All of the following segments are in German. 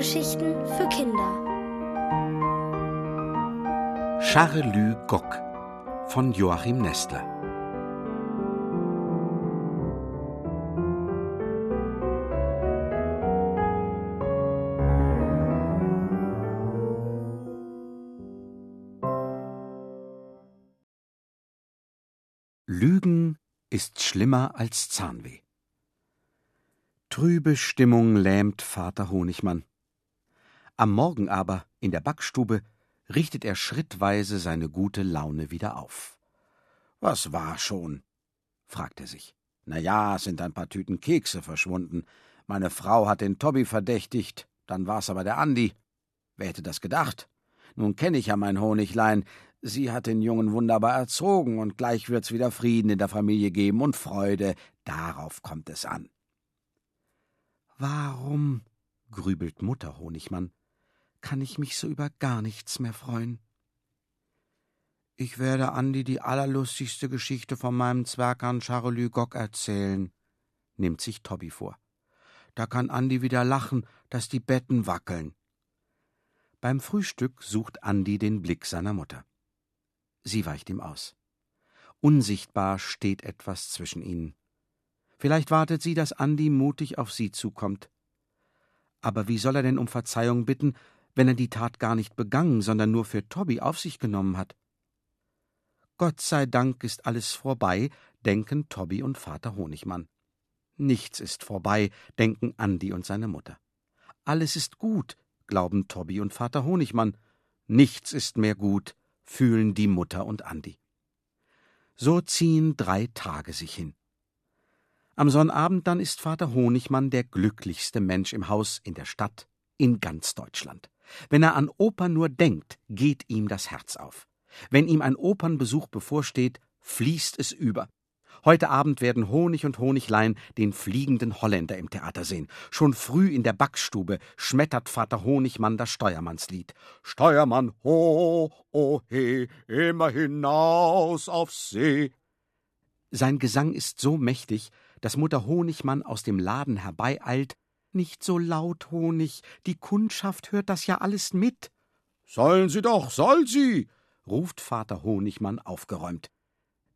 Hörgeschichten für Kinder. Charelü Gock von Joachim Nestler. Lügen ist schlimmer als Zahnweh. Trübe Stimmung lähmt Vater Honigmann. Am Morgen aber, in der Backstube, richtet er schrittweise seine gute Laune wieder auf. Was war schon? fragt er sich. Na ja, es sind ein paar Tüten Kekse verschwunden. Meine Frau hat den Tobby verdächtigt, dann war's aber der Andi. Wer hätte das gedacht? Nun kenne ich ja mein Honiglein. Sie hat den Jungen wunderbar erzogen, und gleich wird's wieder Frieden in der Familie geben und Freude. Darauf kommt es an. Warum, grübelt Mutter Honigmann, kann ich mich so über gar nichts mehr freuen? Ich werde Andi die allerlustigste Geschichte von meinem Zwergern Charolü Gock erzählen, nimmt sich Tobby vor. Da kann Andi wieder lachen, dass die Betten wackeln. Beim Frühstück sucht Andi den Blick seiner Mutter. Sie weicht ihm aus. Unsichtbar steht etwas zwischen ihnen. Vielleicht wartet sie, dass Andi mutig auf sie zukommt. Aber wie soll er denn um Verzeihung bitten, wenn er die Tat gar nicht begangen, sondern nur für Tobby auf sich genommen hat? Gott sei Dank ist alles vorbei, denken Tobby und Vater Honigmann. Nichts ist vorbei, denken Andi und seine Mutter. Alles ist gut, glauben Tobby und Vater Honigmann. Nichts ist mehr gut, fühlen die Mutter und Andi. So ziehen drei Tage sich hin. Am Sonnabend dann ist Vater Honigmann der glücklichste Mensch im Haus, in der Stadt, in ganz Deutschland. Wenn er an Opern nur denkt, geht ihm das Herz auf. Wenn ihm ein Opernbesuch bevorsteht, fließt es über. Heute Abend werden Honig und Honiglein den fliegenden Holländer im Theater sehen. Schon früh in der Backstube schmettert Vater Honigmann das Steuermannslied. Steuermann, ho, oh he, immer hinaus auf See. Sein Gesang ist so mächtig, dass Mutter Honigmann aus dem Laden herbeieilt. Nicht so laut, Honig, die Kundschaft hört das ja alles mit. Sollen sie doch, soll sie, ruft Vater Honigmann aufgeräumt.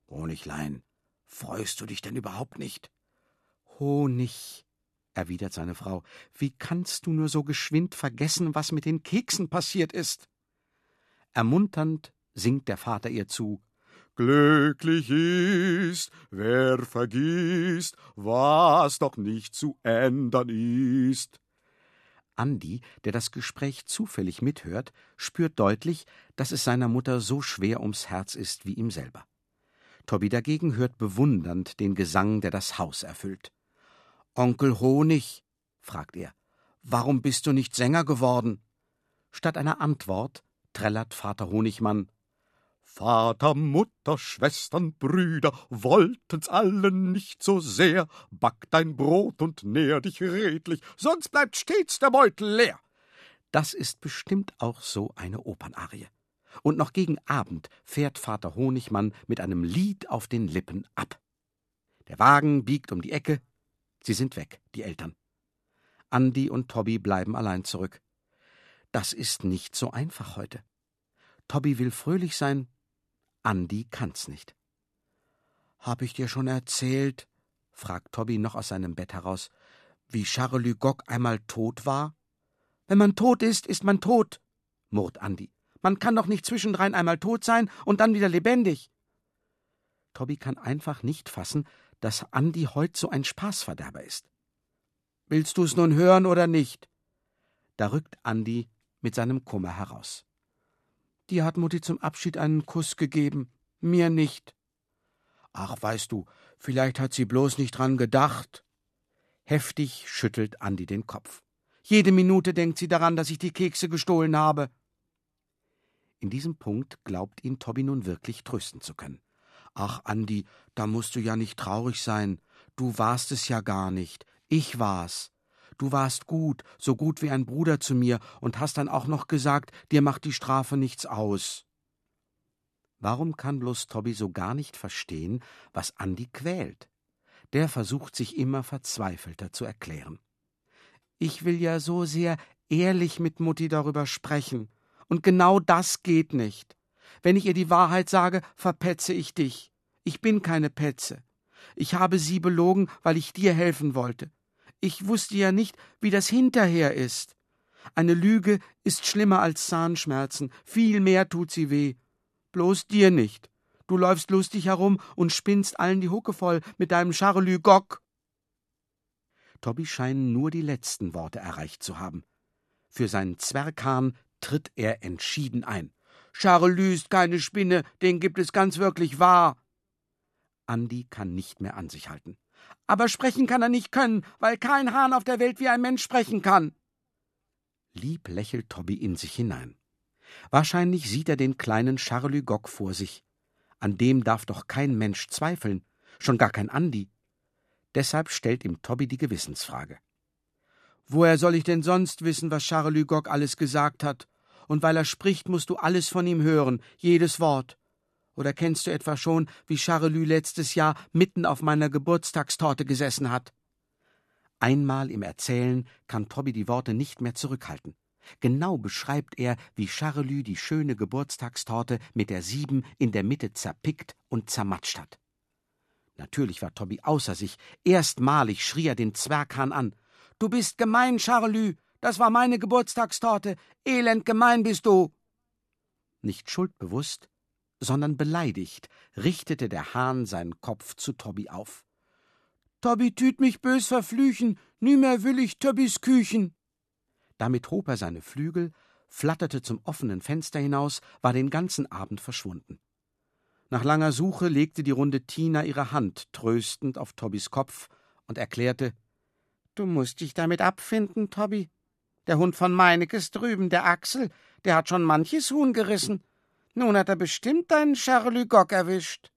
Honiglein, freust du dich denn überhaupt nicht? Honig, erwidert seine Frau, wie kannst du nur so geschwind vergessen, was mit den Keksen passiert ist? Ermunternd singt der Vater ihr zu Glücklich ist, wer vergisst, was doch nicht zu ändern ist. Andi, der das Gespräch zufällig mithört, spürt deutlich, dass es seiner Mutter so schwer ums Herz ist wie ihm selber. Tobi dagegen hört bewundernd den Gesang, der das Haus erfüllt. Onkel Honig, fragt er, warum bist du nicht Sänger geworden? Statt einer Antwort trällert Vater Honigmann Vater, Mutter, Schwestern, Brüder wollten's alle nicht so sehr. Back dein Brot und nähr dich redlich, sonst bleibt stets der Beutel leer. Das ist bestimmt auch so eine Opernarie. Und noch gegen Abend fährt Vater Honigmann mit einem Lied auf den Lippen ab. Der Wagen biegt um die Ecke. Sie sind weg, die Eltern. Andi und Tobby bleiben allein zurück. Das ist nicht so einfach heute. Tobby will fröhlich sein, Andi kann's nicht. Hab ich dir schon erzählt, fragt Tobby noch aus seinem Bett heraus, wie Charles Gogg einmal tot war? Wenn man tot ist, ist man tot, murrt Andi. Man kann doch nicht zwischendrein einmal tot sein und dann wieder lebendig. Tobby kann einfach nicht fassen, dass Andi heut so ein Spaßverderber ist. Willst du's nun hören oder nicht? Da rückt Andi mit seinem Kummer heraus. Die hat Mutti zum Abschied einen Kuss gegeben, mir nicht. Ach, weißt du, vielleicht hat sie bloß nicht dran gedacht. Heftig schüttelt Andi den Kopf. Jede Minute denkt sie daran, dass ich die Kekse gestohlen habe. In diesem Punkt glaubt ihn Tobby nun wirklich trösten zu können. Ach, Andi, da musst du ja nicht traurig sein. Du warst es ja gar nicht. Ich war's. Du warst gut, so gut wie ein Bruder zu mir, und hast dann auch noch gesagt, dir macht die Strafe nichts aus. Warum kann bloß Tobby so gar nicht verstehen, was Andi quält? Der versucht sich immer verzweifelter zu erklären. Ich will ja so sehr ehrlich mit Mutti darüber sprechen. Und genau das geht nicht. Wenn ich ihr die Wahrheit sage, verpetze ich dich. Ich bin keine Petze. Ich habe sie belogen, weil ich dir helfen wollte. Ich wusste ja nicht, wie das hinterher ist. Eine Lüge ist schlimmer als Zahnschmerzen, viel mehr tut sie weh. Bloß dir nicht. Du läufst lustig herum und spinnst allen die Hucke voll mit deinem Charlü Gock. Tobby scheinen nur die letzten Worte erreicht zu haben. Für seinen Zwerghahn tritt er entschieden ein. Charlü ist keine Spinne, den gibt es ganz wirklich wahr. Andi kann nicht mehr an sich halten. Aber sprechen kann er nicht können, weil kein Hahn auf der Welt wie ein Mensch sprechen kann. Lieb lächelt Tobby in sich hinein. Wahrscheinlich sieht er den kleinen Charlie Gock vor sich. An dem darf doch kein Mensch zweifeln, schon gar kein Andi. Deshalb stellt ihm Tobby die Gewissensfrage. Woher soll ich denn sonst wissen, was Charlie Gock alles gesagt hat? Und weil er spricht, musst du alles von ihm hören, jedes Wort. Oder kennst du etwa schon, wie Charlus letztes Jahr mitten auf meiner Geburtstagstorte gesessen hat? Einmal im Erzählen kann Tobby die Worte nicht mehr zurückhalten. Genau beschreibt er, wie Charlus die schöne Geburtstagstorte mit der Sieben in der Mitte zerpickt und zermatscht hat. Natürlich war Tobby außer sich. Erstmalig schrie er den Zwerghahn an. Du bist gemein, Charlus. Das war meine Geburtstagstorte. Elend gemein bist du. Nicht schuldbewusst, sondern beleidigt, richtete der Hahn seinen Kopf zu Tobby auf. Tobby tüt mich bös verflüchen, nimmer will ich Tobbys Küchen. Damit hob er seine Flügel, flatterte zum offenen Fenster hinaus, war den ganzen Abend verschwunden. Nach langer Suche legte die runde Tina ihre Hand tröstend auf Tobbys Kopf und erklärte Du musst dich damit abfinden, Tobby. Der Hund von Meinekes drüben, der Axel, der hat schon manches Huhn gerissen. Nun hat er bestimmt deinen Charlie Gock erwischt.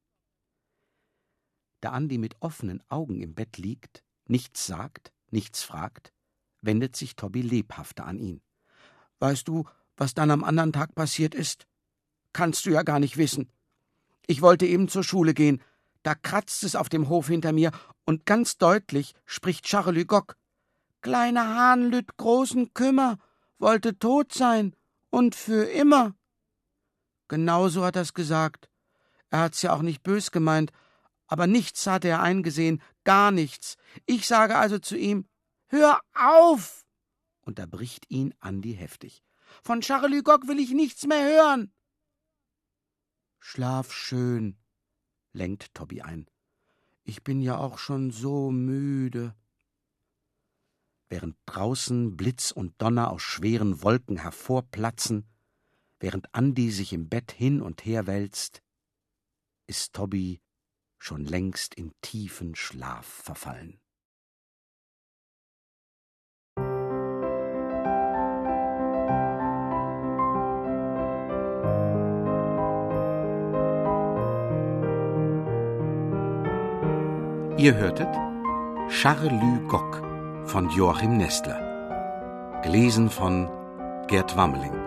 Da Andi mit offenen Augen im Bett liegt, nichts sagt, nichts fragt, wendet sich Tobby lebhafter an ihn. Weißt du, was dann am anderen Tag passiert ist? Kannst du ja gar nicht wissen. Ich wollte eben zur Schule gehen, da kratzt es auf dem Hof hinter mir, und ganz deutlich spricht Charlie Gock. Kleiner Hahn lüt großen Kümmer, wollte tot sein, und für immer. Genauso hat er's gesagt. Er hat's ja auch nicht bös gemeint, aber nichts hatte er eingesehen, gar nichts. Ich sage also zu ihm: Hör auf! unterbricht ihn Andi heftig. Von Charlie Gock will ich nichts mehr hören. Schlaf schön, lenkt Tobby ein. Ich bin ja auch schon so müde. Während draußen Blitz und Donner aus schweren Wolken hervorplatzen, während Andi sich im Bett hin und her wälzt, ist Tobby schon längst in tiefen Schlaf verfallen. Ihr hörtet Charlü Gock von Joachim Nestler. Gelesen von Gerd Wammeling.